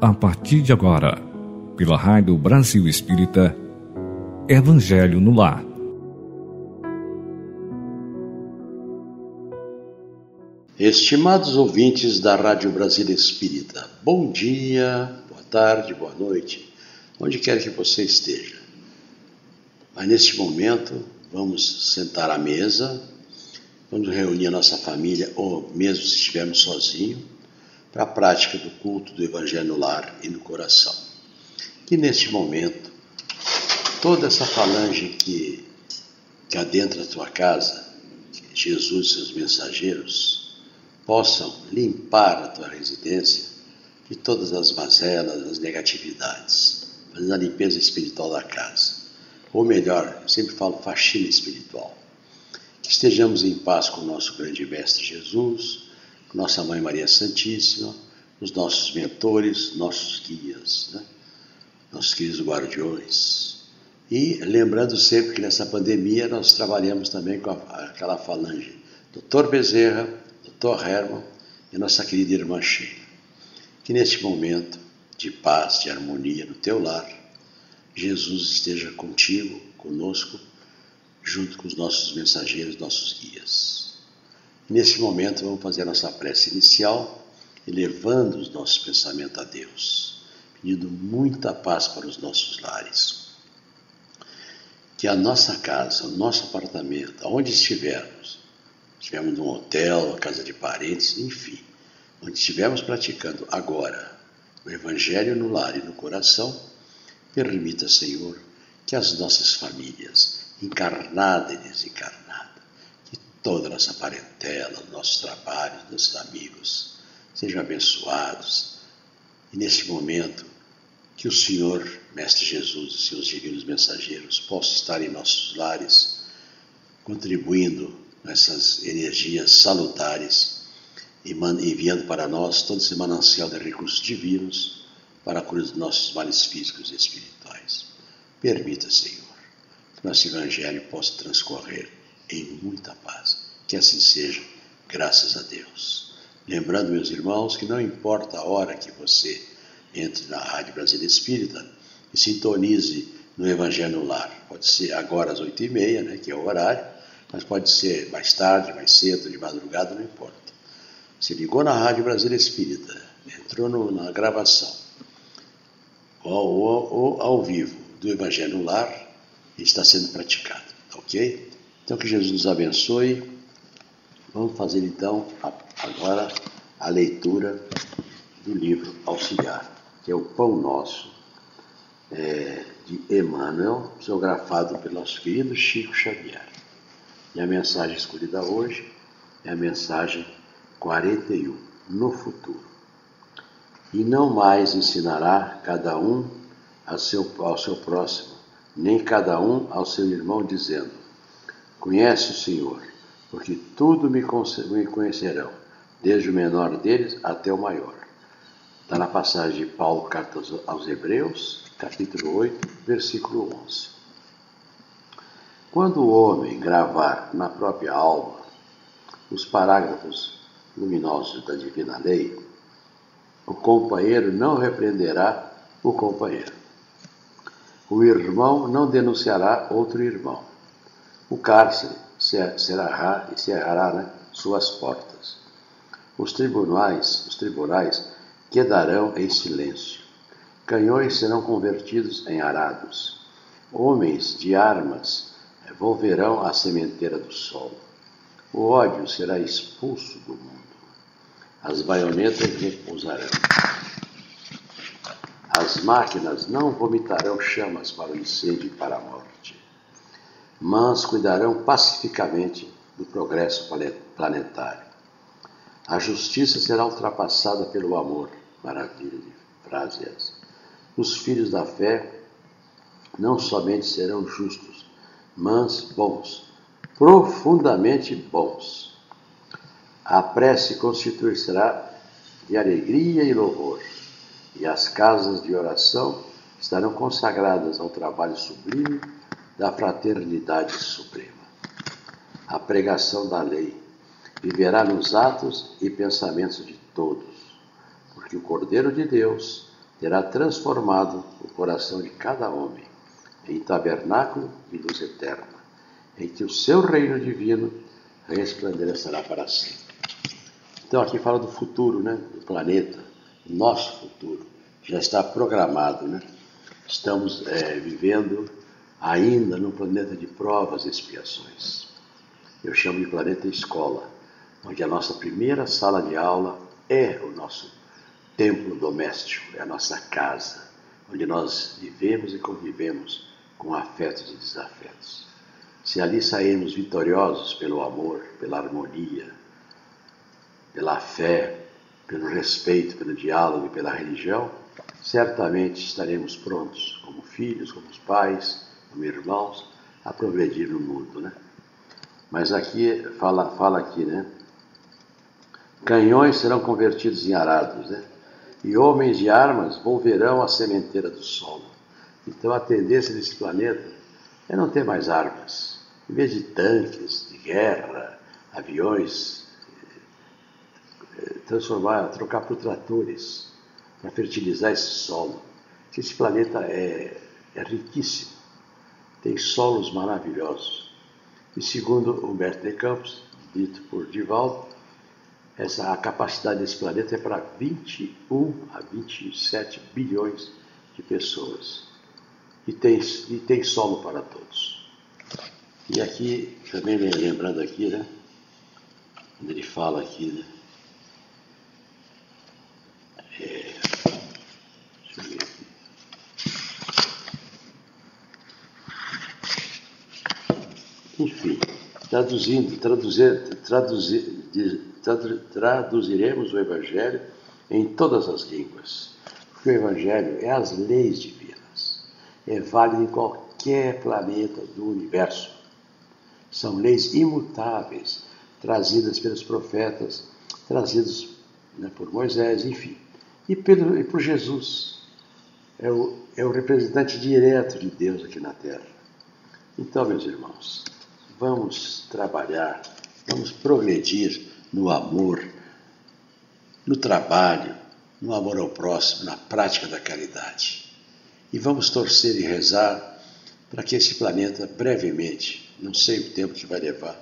a partir de agora, pela Rádio Brasil Espírita, Evangelho no Lar. Estimados ouvintes da Rádio Brasil Espírita, bom dia, boa tarde, boa noite, onde quer que você esteja. Mas neste momento, vamos sentar à mesa, vamos reunir a nossa família, ou mesmo se estivermos sozinhos, para a prática do culto do Evangelho no lar e no coração. Que neste momento, toda essa falange que, que adentra a tua casa, Jesus e seus mensageiros, possam limpar a tua residência de todas as mazelas, as negatividades, fazendo a limpeza espiritual da casa. Ou melhor, eu sempre falo faxina espiritual. Que estejamos em paz com o nosso grande Mestre Jesus, nossa Mãe Maria Santíssima, os nossos mentores, nossos guias, né? nossos queridos guardiões. E lembrando sempre que nessa pandemia nós trabalhamos também com aquela falange Dr. Bezerra, Dr. Herman e nossa querida irmã Sheila. Que neste momento de paz, de harmonia no teu lar, Jesus esteja contigo, conosco, junto com os nossos mensageiros, nossos guias. Nesse momento, vamos fazer a nossa prece inicial, elevando os nossos pensamentos a Deus, pedindo muita paz para os nossos lares. Que a nossa casa, o nosso apartamento, aonde estivermos, estivermos num hotel, casa de parentes, enfim, onde estivermos praticando agora o Evangelho no lar e no coração, permita, Senhor, que as nossas famílias, encarnada e desencarnada, toda a nossa parentela, nossos trabalhos, nossos amigos, sejam abençoados. E neste momento, que o Senhor, Mestre Jesus e seus divinos mensageiros possam estar em nossos lares, contribuindo nessas energias salutares e enviando para nós todo esse manancial de recursos divinos para a cura dos nossos males físicos e espirituais. Permita, Senhor, que nosso Evangelho possa transcorrer em muita paz. Que assim seja, graças a Deus. Lembrando, meus irmãos, que não importa a hora que você entre na Rádio Brasília Espírita e sintonize no Evangelho no Lar. Pode ser agora às oito e meia, né, que é o horário, mas pode ser mais tarde, mais cedo, de madrugada, não importa. Se ligou na Rádio Brasília Espírita, entrou no, na gravação, ou, ou, ou ao vivo do Evangelho no Lar, está sendo praticado, ok? Então que Jesus nos abençoe. Vamos fazer então agora a leitura do livro Auxiliar, que é o Pão Nosso, é, de Emmanuel, psicografado pelo nosso querido Chico Xavier. E a mensagem escolhida hoje é a mensagem 41, no futuro. E não mais ensinará cada um seu, ao seu próximo, nem cada um ao seu irmão, dizendo: Conhece o Senhor, porque tudo me conhecerão, desde o menor deles até o maior. Está na passagem de Paulo, carta aos Hebreus, capítulo 8, versículo 11. Quando o homem gravar na própria alma os parágrafos luminosos da divina lei, o companheiro não repreenderá o companheiro. O irmão não denunciará outro irmão o cárcere cerrará, cerrará né, suas portas. Os tribunais, os tribunais quedarão em silêncio. Canhões serão convertidos em arados. Homens de armas volverão à sementeira do sol. O ódio será expulso do mundo. As baionetas repousarão. As máquinas não vomitarão chamas para o incêndio e para a morte mas cuidarão pacificamente do progresso planetário. A justiça será ultrapassada pelo amor. Maravilha de frase essa. Os filhos da fé não somente serão justos, mas bons, profundamente bons. A prece constituirá de alegria e louvor, e as casas de oração estarão consagradas ao trabalho sublime da fraternidade suprema. A pregação da lei viverá nos atos e pensamentos de todos, porque o Cordeiro de Deus terá transformado o coração de cada homem em tabernáculo de luz eterna, em que o seu reino divino resplandecerá para sempre. Então aqui fala do futuro, né? Do planeta, nosso futuro, já está programado, né? Estamos é, vivendo ainda num planeta de provas e expiações. Eu chamo de planeta escola, onde a nossa primeira sala de aula é o nosso templo doméstico, é a nossa casa, onde nós vivemos e convivemos com afetos e desafetos. Se ali sairmos vitoriosos pelo amor, pela harmonia, pela fé, pelo respeito, pelo diálogo e pela religião, certamente estaremos prontos, como filhos, como pais, irmãos, a progredir no mundo, né? Mas aqui, fala, fala aqui, né? Canhões serão convertidos em arados, né? E homens de armas volverão à sementeira do solo. Então a tendência desse planeta é não ter mais armas. Em vez de tanques, de guerra, aviões, transformar, trocar por tratores para fertilizar esse solo. Esse planeta é, é riquíssimo, tem solos maravilhosos. E segundo Humberto de Campos, dito por Divaldo, essa, a capacidade desse planeta é para 21 a 27 bilhões de pessoas. E tem, e tem solo para todos. E aqui, também lembrando aqui, né? Quando ele fala aqui, né? Enfim, traduzindo, traduzir, traduzir, traduziremos o Evangelho em todas as línguas, porque o Evangelho é as leis divinas, é válido em qualquer planeta do universo. São leis imutáveis, trazidas pelos profetas, trazidas né, por Moisés, enfim, e, pelo, e por Jesus. É o, é o representante direto de Deus aqui na Terra. Então, meus irmãos, Vamos trabalhar, vamos progredir no amor, no trabalho, no amor ao próximo, na prática da caridade. E vamos torcer e rezar para que esse planeta brevemente, não sei o tempo que vai levar,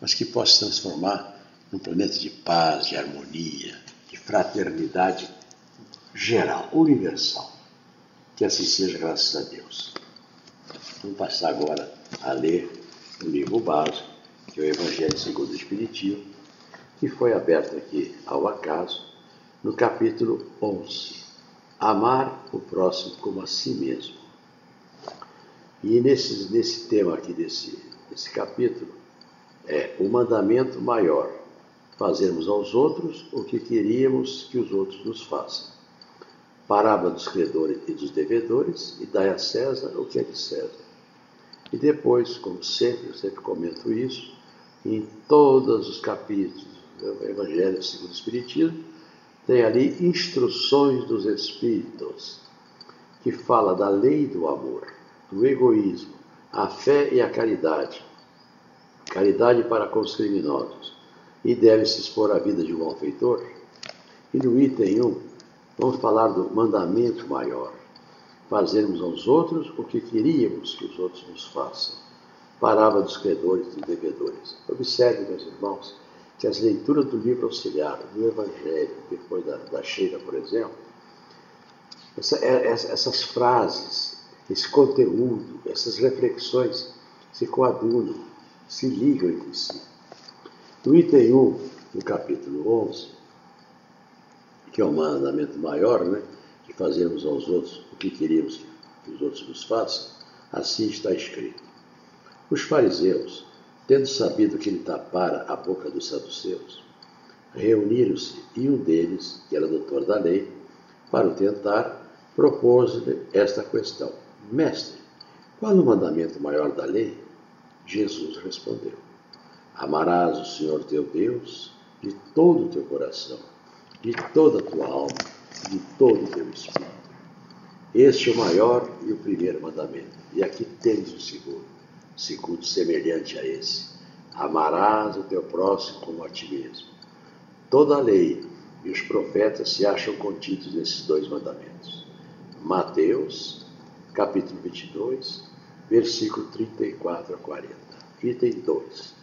mas que possa se transformar num planeta de paz, de harmonia, de fraternidade geral, universal. Que assim seja, graças a Deus. Vamos passar agora a ler o livro básico, que é o Evangelho segundo o Espiritismo, que foi aberto aqui ao acaso, no capítulo 11, Amar o próximo como a si mesmo. E nesse, nesse tema aqui desse, desse capítulo, é o mandamento maior, fazermos aos outros o que queríamos que os outros nos façam. Parábola dos credores e dos devedores, e dai a César o que é de César e depois, como sempre, eu sempre comento isso, em todos os capítulos do Evangelho segundo o Espiritismo, tem ali instruções dos Espíritos, que fala da lei do amor, do egoísmo, a fé e a caridade. Caridade para com os criminosos. E deve-se expor a vida de um malfeitor. E no item 1, vamos falar do mandamento maior fazermos aos outros o que queríamos que os outros nos façam. Parábola dos credores e devedores. Observe, meus irmãos, que as leituras do livro auxiliar, do Evangelho, depois da, da Sheila, por exemplo, essa, é, essas frases, esse conteúdo, essas reflexões se coadunam, se ligam entre si. No item 1, no capítulo 11, que é o mandamento maior, né? Que fazemos aos outros o que queríamos que os outros nos façam, assim está escrito. Os fariseus, tendo sabido que ele tapara a boca dos saduceus, reuniram-se e um deles, que era doutor da lei, para o tentar, propôs-lhe esta questão: Mestre, qual o mandamento maior da lei? Jesus respondeu: Amarás o Senhor teu Deus de todo o teu coração, de toda a tua alma de todo o teu espírito. Este é o maior e o primeiro mandamento. E aqui tens o segundo, segundo semelhante a esse: amarás o teu próximo como a ti mesmo. Toda a lei e os profetas se acham contidos nesses dois mandamentos. Mateus, capítulo 22, versículo 34 a 40. Item 2.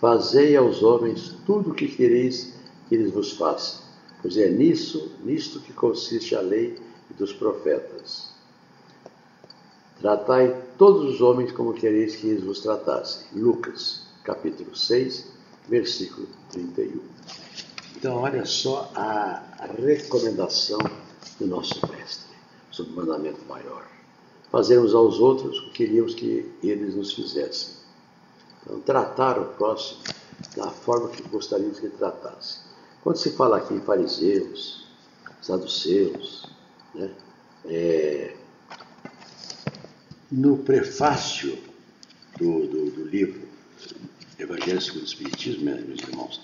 Fazei aos homens tudo o que quereis que eles vos façam, pois é nisso, nisto que consiste a lei dos profetas. Tratai todos os homens como quereis que eles vos tratassem. Lucas, capítulo 6, versículo 31. Então, olha só a recomendação do nosso mestre sobre o mandamento maior. Fazermos aos outros o que queríamos que eles nos fizessem. Então, tratar o próximo da forma que gostaríamos que ele tratasse. Quando se fala aqui em fariseus, saduceus, né? É, no prefácio do, do, do, livro Evangelho segundo o Espiritismo, meus irmãos,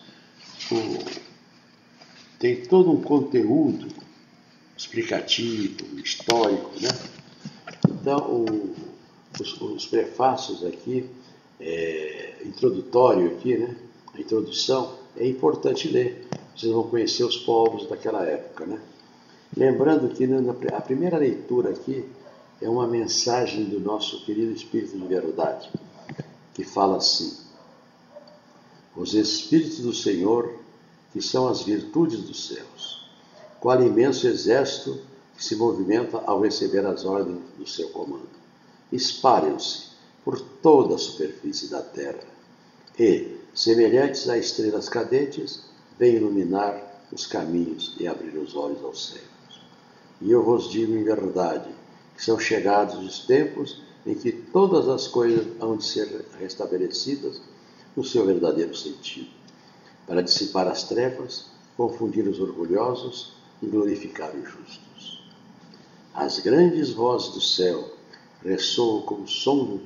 o, tem todo um conteúdo explicativo, histórico, né? Então, o, os, os, prefácios aqui, é, introdutório aqui, né? A introdução, é importante ler. Vocês vão conhecer os povos daquela época, né? Lembrando que a primeira leitura aqui é uma mensagem do nosso querido Espírito de Verdade, que fala assim: Os Espíritos do Senhor, que são as virtudes dos céus, qual imenso exército que se movimenta ao receber as ordens do seu comando. Espalham-se por toda a superfície da terra e, semelhantes a estrelas cadentes, vêm iluminar os caminhos e abrir os olhos aos céus. E eu vos digo em verdade que são chegados os tempos em que todas as coisas hão de ser restabelecidas no seu verdadeiro sentido, para dissipar as trevas, confundir os orgulhosos e glorificar os justos. As grandes vozes do céu ressoam como som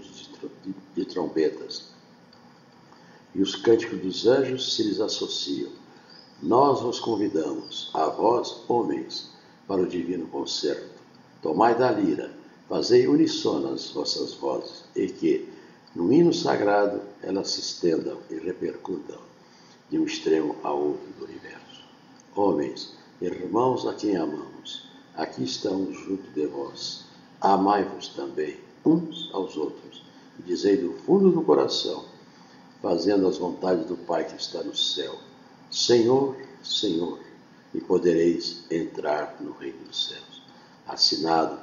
de trombetas, e os cânticos dos anjos se lhes associam. Nós vos convidamos, a vós, homens, para o divino concerto. Tomai da lira, fazei unissonas vossas vozes, e que, no hino sagrado, elas se estendam e repercutam de um extremo a outro do universo. Homens, irmãos a quem amamos, aqui estamos junto de vós. Amai-vos também uns aos outros, e dizei do fundo do coração, fazendo as vontades do Pai que está no céu: Senhor, Senhor e podereis entrar no reino dos céus. Assinado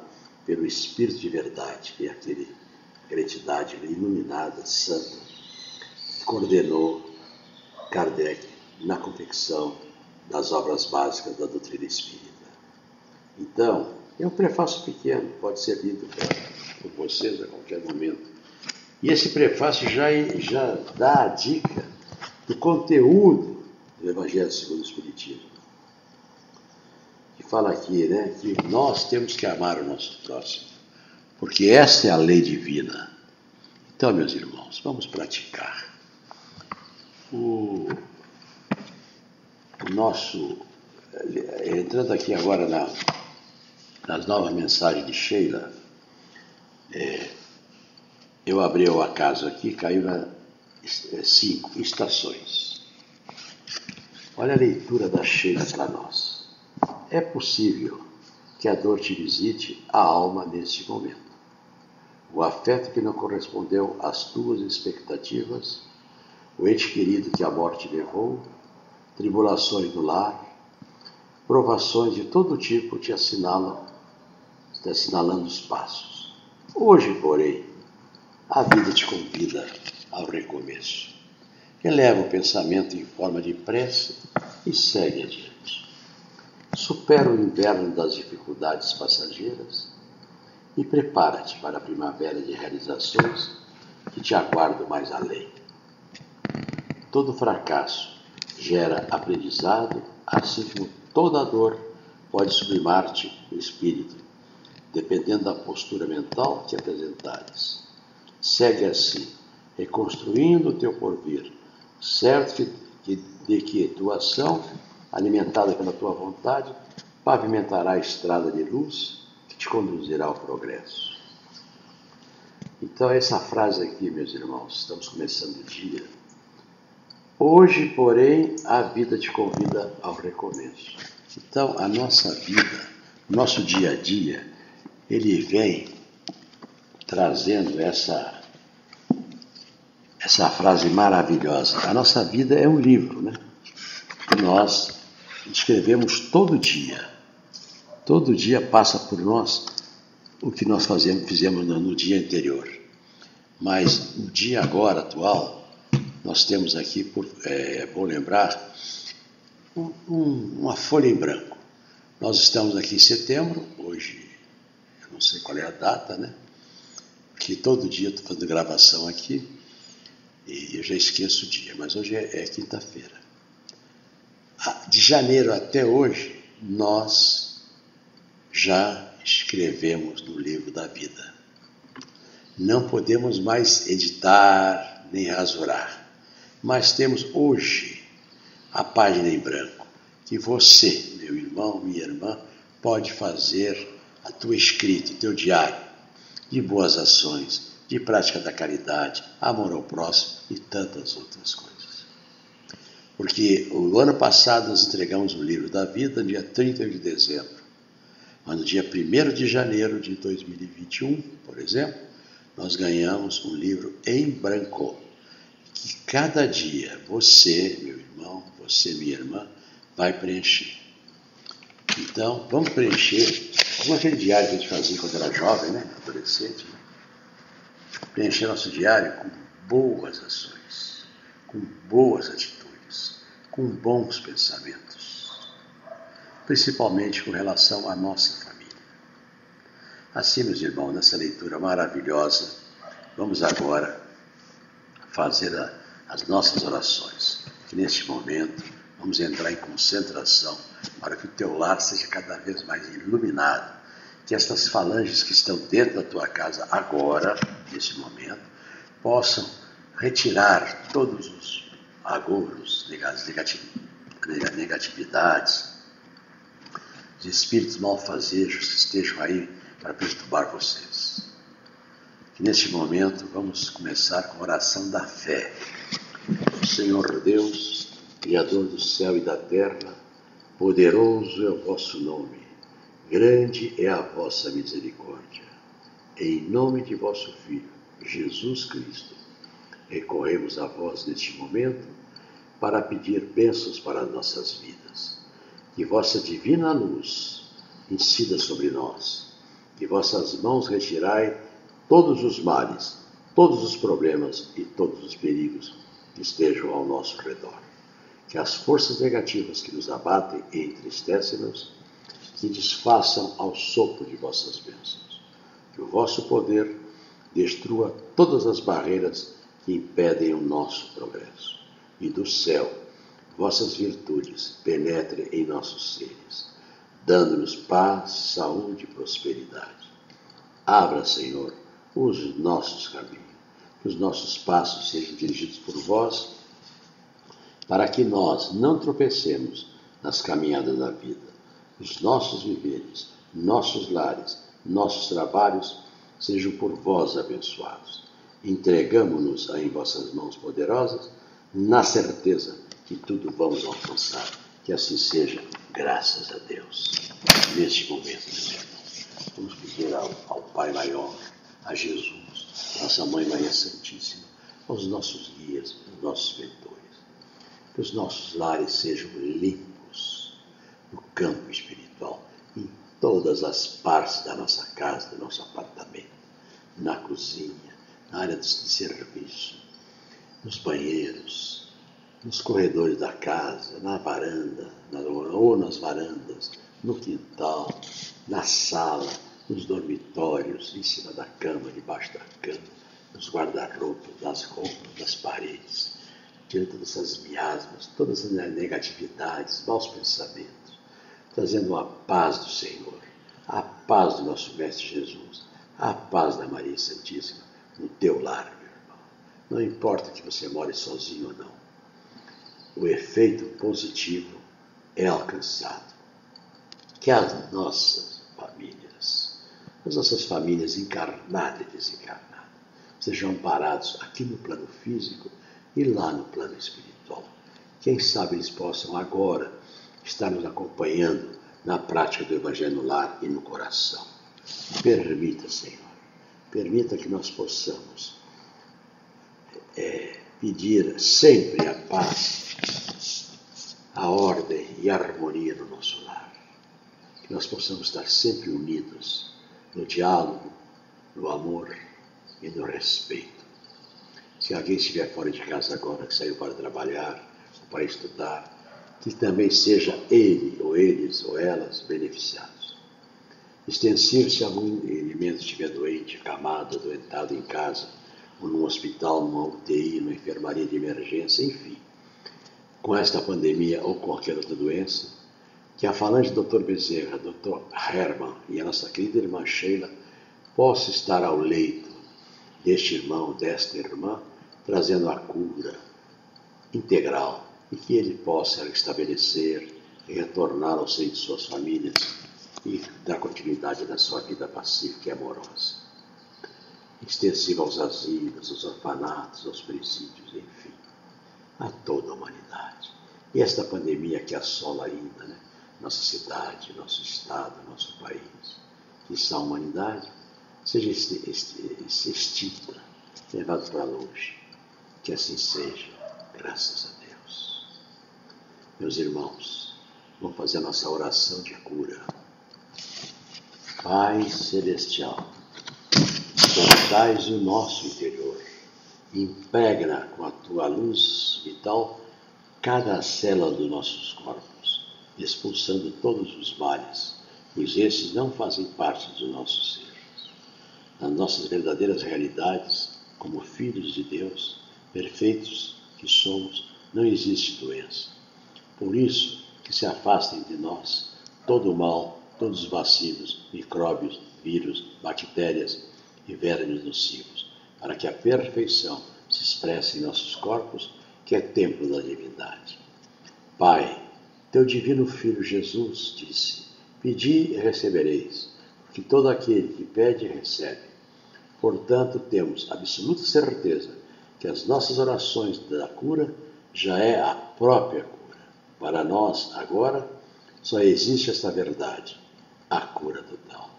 pelo Espírito de verdade, que é aquele, aquela entidade iluminada, santa, que coordenou Kardec na confecção das obras básicas da doutrina espírita. Então, é um prefácio pequeno, pode ser lido por vocês a qualquer momento. E esse prefácio já, já dá a dica do conteúdo do Evangelho segundo o Espiritismo fala aqui, né, que nós temos que amar o nosso próximo, porque essa é a lei divina. Então, meus irmãos, vamos praticar. O, o nosso, entrando aqui agora na, nas novas mensagens de Sheila, é, eu abri o acaso aqui, caiu na é, cinco estações. Olha a leitura da Sheila para nós. É possível que a dor te visite a alma neste momento. O afeto que não correspondeu às tuas expectativas, o ente querido que a morte levou, tribulações do lar, provações de todo tipo te assinalam, te assinalando os passos. Hoje, porém, a vida te convida ao recomeço. Eleva o pensamento em forma de prece e segue adiante. Supera o inverno das dificuldades passageiras e prepara-te para a primavera de realizações que te aguardam mais além. Todo fracasso gera aprendizado, assim como toda dor pode sublimar-te o espírito, dependendo da postura mental que apresentares. Segue assim, reconstruindo o teu porvir, certo de que tua ação alimentada pela tua vontade, pavimentará a estrada de luz que te conduzirá ao progresso. Então, essa frase aqui, meus irmãos, estamos começando o dia. Hoje, porém, a vida te convida ao recomeço. Então, a nossa vida nosso dia a dia, ele vem trazendo essa, essa frase maravilhosa. A nossa vida é um livro, né? Que nós escrevemos todo dia. Todo dia passa por nós o que nós fazemos, fizemos no, dia anterior. Mas no dia agora atual, nós temos aqui, por, é, é bom lembrar, um, um, uma folha em branco. Nós estamos aqui em setembro, hoje, eu não sei qual é a data, né? Porque todo dia estou fazendo gravação aqui e eu já esqueço o dia, mas hoje é, é quinta-feira. Ah, de janeiro até hoje, nós já escrevemos no livro da vida. Não podemos mais editar nem rasurar, mas temos hoje a página em branco que você, meu irmão, minha irmã, pode fazer a tua escrita, o teu diário de boas ações, de prática da caridade, amor ao próximo e tantas outras coisas. Porque o ano passado nós entregamos o livro da vida no dia 30 de dezembro. Mas no dia 1 de janeiro de 2021, por exemplo, nós ganhamos um livro em branco. Que cada dia você, meu irmão, você, minha irmã, vai preencher. Então, vamos preencher, como aquele diário que a gente fazia quando era jovem, né? adolescente. Né? Preencher nosso diário com boas ações, com boas atitudes, com bons pensamentos, principalmente com relação à nossa família. Assim, meus irmãos, nessa leitura maravilhosa, vamos agora fazer a, as nossas orações. Que neste momento Vamos entrar em concentração para que o teu lar seja cada vez mais iluminado. Que estas falanges que estão dentro da tua casa agora, nesse momento, possam retirar todos os agouros, negatividades, os espíritos malfazejos que estejam aí para perturbar vocês. Neste momento vamos começar com a oração da fé. Senhor Deus, Criador do céu e da terra, poderoso é o vosso nome, grande é a vossa misericórdia. Em nome de vosso Filho, Jesus Cristo, recorremos a vós neste momento para pedir bênçãos para nossas vidas. Que vossa divina luz incida sobre nós, que vossas mãos retirai todos os males, todos os problemas e todos os perigos que estejam ao nosso redor que as forças negativas que nos abatem e entristecem-nos se desfaçam ao sopro de vossas bênçãos. Que o vosso poder destrua todas as barreiras que impedem o nosso progresso. E do céu, vossas virtudes penetrem em nossos seres, dando-nos paz, saúde e prosperidade. Abra, Senhor, os nossos caminhos, que os nossos passos sejam dirigidos por vós para que nós não tropecemos nas caminhadas da vida. Os nossos viveres, nossos lares, nossos trabalhos sejam por vós abençoados. Entregamo-nos em vossas mãos poderosas, na certeza que tudo vamos alcançar. Que assim seja, graças a Deus. Neste momento, meus irmãos, vamos pedir ao, ao Pai Maior, a Jesus, nossa Mãe Maria Santíssima, aos nossos guias, aos nossos mentores que os nossos lares sejam limpos campo espiritual, em todas as partes da nossa casa, do nosso apartamento, na cozinha, na área de serviço, nos banheiros, nos corredores da casa, na varanda, na, ou nas varandas, no quintal, na sala, nos dormitórios, em cima da cama, debaixo da cama, nos guarda-roupas, nas roupas, das paredes tirando todas essas miasmas, todas as negatividades, maus pensamentos, trazendo a paz do Senhor, a paz do nosso Mestre Jesus, a paz da Maria Santíssima no teu lar, meu irmão. Não importa que você more sozinho ou não, o efeito positivo é alcançado. Que as nossas famílias, as nossas famílias encarnadas e desencarnadas, sejam parados aqui no plano físico e lá no plano espiritual. Quem sabe eles possam agora estar nos acompanhando na prática do Evangelho no lar e no coração. Permita, Senhor, permita que nós possamos é, pedir sempre a paz, a ordem e a harmonia no nosso lar. Que nós possamos estar sempre unidos no diálogo, no amor e no respeito. Se alguém estiver fora de casa agora, que saiu para trabalhar para estudar, que também seja ele, ou eles, ou elas beneficiados. Extensivo se algum elemento estiver doente, camado, adoentado em casa, ou num hospital, numa UTI, numa enfermaria de emergência, enfim. Com esta pandemia ou qualquer outra doença, que a falante Dr. Bezerra, Dr. Herman e a nossa querida irmã Sheila possa estar ao leito deste irmão, desta irmã, trazendo a cura integral e que ele possa estabelecer e retornar ao seio de suas famílias e dar continuidade na sua vida pacífica e amorosa. Extensiva aos asilos, aos orfanatos, aos presídios, enfim, a toda a humanidade. E esta pandemia que assola ainda né, nossa cidade, nosso estado, nosso país, que está a humanidade, seja extinta, levada para longe. Que assim seja, graças a Deus. Meus irmãos, vamos fazer a nossa oração de cura. Pai Celestial, cortais o nosso interior, impregna com a tua luz vital cada célula dos nossos corpos, expulsando todos os males, pois esses não fazem parte do nosso ser. Nas nossas verdadeiras realidades, como filhos de Deus, perfeitos que somos, não existe doença por isso, que se afastem de nós todo o mal, todos os vacilos, micróbios, vírus, bactérias e vermes nocivos, para que a perfeição se expresse em nossos corpos, que é templo da divindade. Pai, teu divino Filho Jesus disse: Pedi e recebereis, porque todo aquele que pede recebe. Portanto, temos absoluta certeza que as nossas orações da cura já é a própria cura. Para nós, agora, só existe esta verdade, a cura total.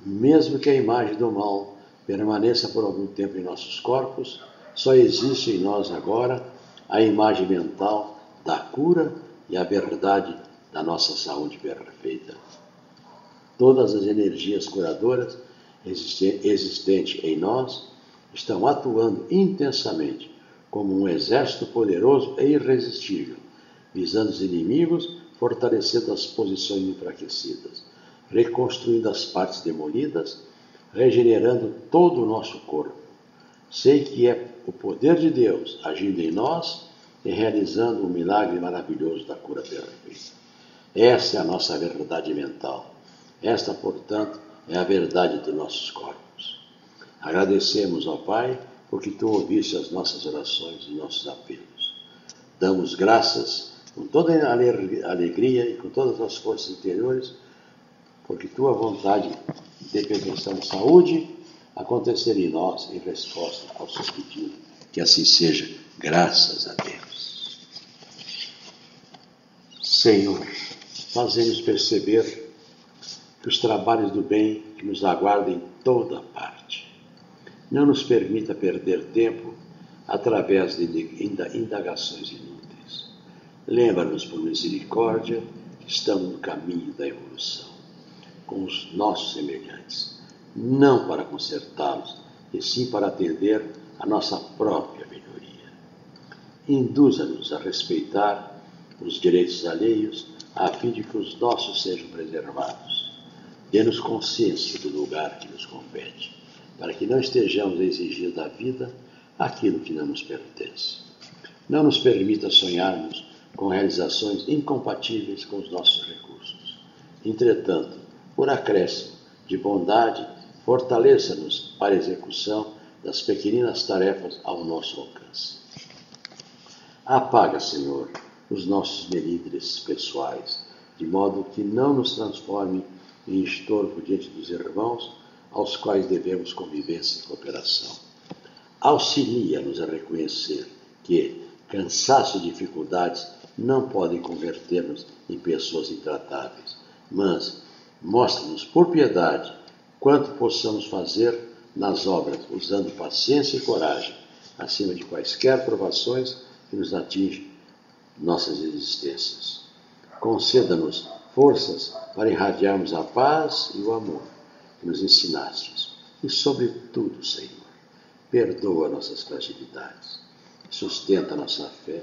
Mesmo que a imagem do mal permaneça por algum tempo em nossos corpos, só existe em nós agora a imagem mental da cura e a verdade da nossa saúde perfeita. Todas as energias curadoras existentes em nós estão atuando intensamente como um exército poderoso e irresistível visando os inimigos, fortalecendo as posições enfraquecidas, reconstruindo as partes demolidas, regenerando todo o nosso corpo. Sei que é o poder de Deus agindo em nós e realizando o milagre maravilhoso da cura perfeita. Essa é a nossa verdade mental. Esta, portanto, é a verdade dos nossos corpos. Agradecemos ao Pai porque tu ouviste as nossas orações e nossos apelos. Damos graças com toda a alegria e com todas as forças interiores, porque tua vontade de perfeição e saúde acontecer em nós em resposta ao seu pedido. Que assim seja, graças a Deus. Senhor, fazemos perceber que os trabalhos do bem que nos aguardam em toda parte. Não nos permita perder tempo através de indagações inúteis Lembra-nos, por misericórdia, que estamos no caminho da evolução, com os nossos semelhantes, não para consertá-los, e sim para atender a nossa própria melhoria. Induza-nos a respeitar os direitos alheios, a fim de que os nossos sejam preservados. Dê-nos consciência do lugar que nos compete, para que não estejamos a exigir da vida aquilo que não nos pertence. Não nos permita sonharmos com realizações incompatíveis com os nossos recursos. Entretanto, por acréscimo de bondade, fortaleça-nos para a execução das pequeninas tarefas ao nosso alcance. Apaga, Senhor, os nossos melindres pessoais, de modo que não nos transforme em estorvo diante dos irmãos aos quais devemos convivência e cooperação. Auxilia-nos a reconhecer que cansaço e dificuldades não podem converter-nos em pessoas intratáveis, mas mostra-nos por piedade quanto possamos fazer nas obras, usando paciência e coragem, acima de quaisquer provações que nos atingem nossas existências. Conceda-nos forças para irradiarmos a paz e o amor que nos ensinastes. E, sobretudo, Senhor, perdoa nossas fragilidades, sustenta nossa fé,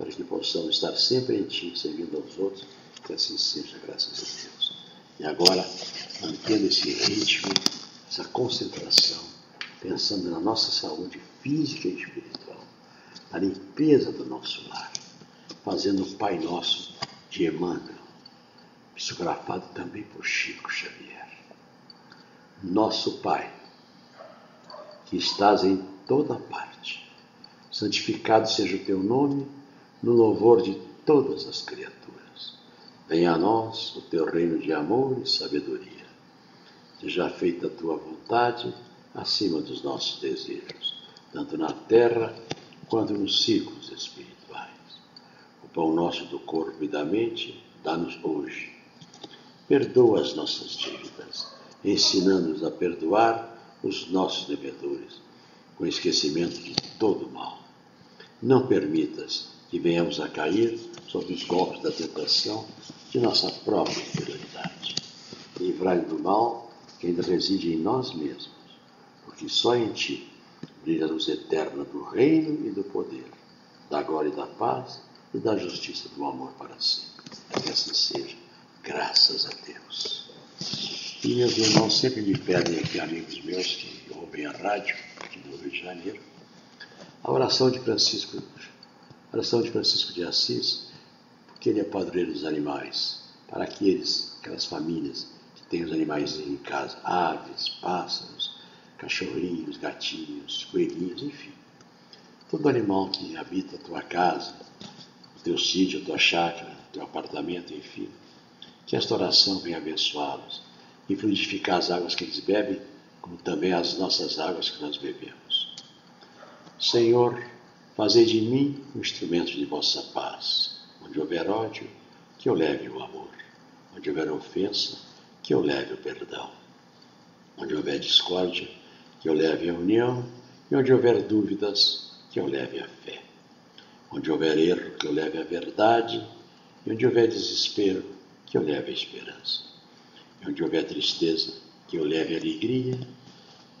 para que possamos estar sempre em Ti, servindo aos outros, que assim seja, graças a Deus. E agora, mantendo esse ritmo, essa concentração, pensando na nossa saúde física e espiritual, na limpeza do nosso lar, fazendo o Pai Nosso de Emmanuel, psicografado também por Chico Xavier. Nosso Pai, que estás em toda parte, santificado seja o teu nome no louvor de todas as criaturas. Venha a nós o teu reino de amor e sabedoria. Seja feita a tua vontade acima dos nossos desejos, tanto na terra quanto nos círculos espirituais. O pão nosso do corpo e da mente, dá-nos hoje. Perdoa as nossas dívidas, ensinando-nos a perdoar os nossos devedores, com esquecimento de todo mal. Não permitas que venhamos a cair sob os golpes da tentação de nossa própria inferioridade. Livrai do mal que ainda reside em nós mesmos, porque só em Ti brilha a luz eterna do reino e do poder, da glória e da paz e da justiça do amor para sempre. Que assim seja, graças a Deus. E meus irmãos sempre me pedem aqui, amigos meus que ouvem a rádio aqui do Rio de Janeiro, a oração de Francisco, oração de Francisco de Assis, porque ele é padroeiro dos animais, para aqueles, aquelas famílias tem os animais em casa, aves, pássaros, cachorrinhos, gatinhos, coelhinhos, enfim. Todo animal que habita a tua casa, o teu sítio, a tua chácara, o teu apartamento, enfim. Que esta oração venha abençoá-los e fluidificar as águas que eles bebem, como também as nossas águas que nós bebemos. Senhor, fazei de mim um instrumento de vossa paz. Onde houver ódio, que eu leve o amor. Onde houver ofensa, que eu leve o perdão. Onde houver discórdia, que eu leve a união, e onde houver dúvidas, que eu leve a fé. Onde houver erro, que eu leve a verdade, e onde houver desespero, que eu leve a esperança. E onde houver tristeza, que eu leve a alegria,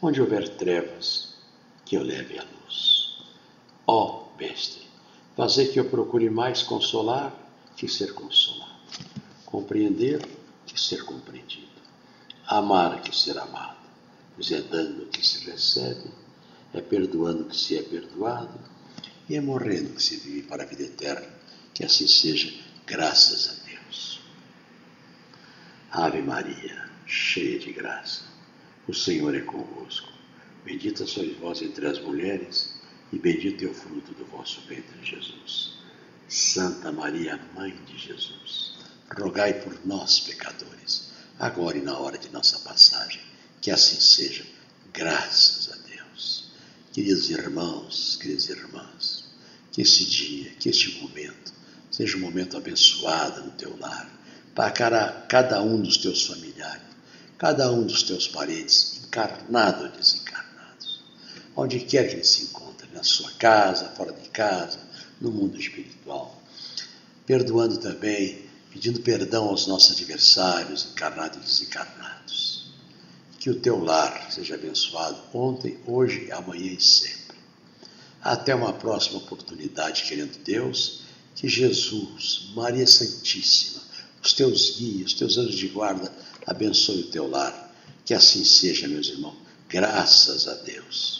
onde houver trevas, que eu leve a luz. Ó oh, Mestre, fazer que eu procure mais consolar que ser consolado, compreender que ser compreendido, amar que ser amado, pois é dando que se recebe, é perdoando que se é perdoado, e é morrendo que se vive para a vida eterna, que assim seja, graças a Deus. Ave Maria, cheia de graça, o Senhor é convosco. Bendita sois vós entre as mulheres, e bendito é o fruto do vosso ventre, Jesus. Santa Maria, Mãe de Jesus rogai por nós, pecadores, agora e na hora de nossa passagem. Que assim seja, graças a Deus. Queridos irmãos, queridas irmãs, que esse dia, que este momento, seja um momento abençoado no teu lar, para cada um dos teus familiares, cada um dos teus parentes, encarnado ou desencarnados, onde quer que ele se encontre, na sua casa, fora de casa, no mundo espiritual. Perdoando também pedindo perdão aos nossos adversários, encarnados e desencarnados. Que o teu lar seja abençoado ontem, hoje, amanhã e sempre. Até uma próxima oportunidade, querendo Deus, que Jesus, Maria Santíssima, os teus guias, os teus anjos de guarda, abençoe o teu lar. Que assim seja, meus irmãos. Graças a Deus.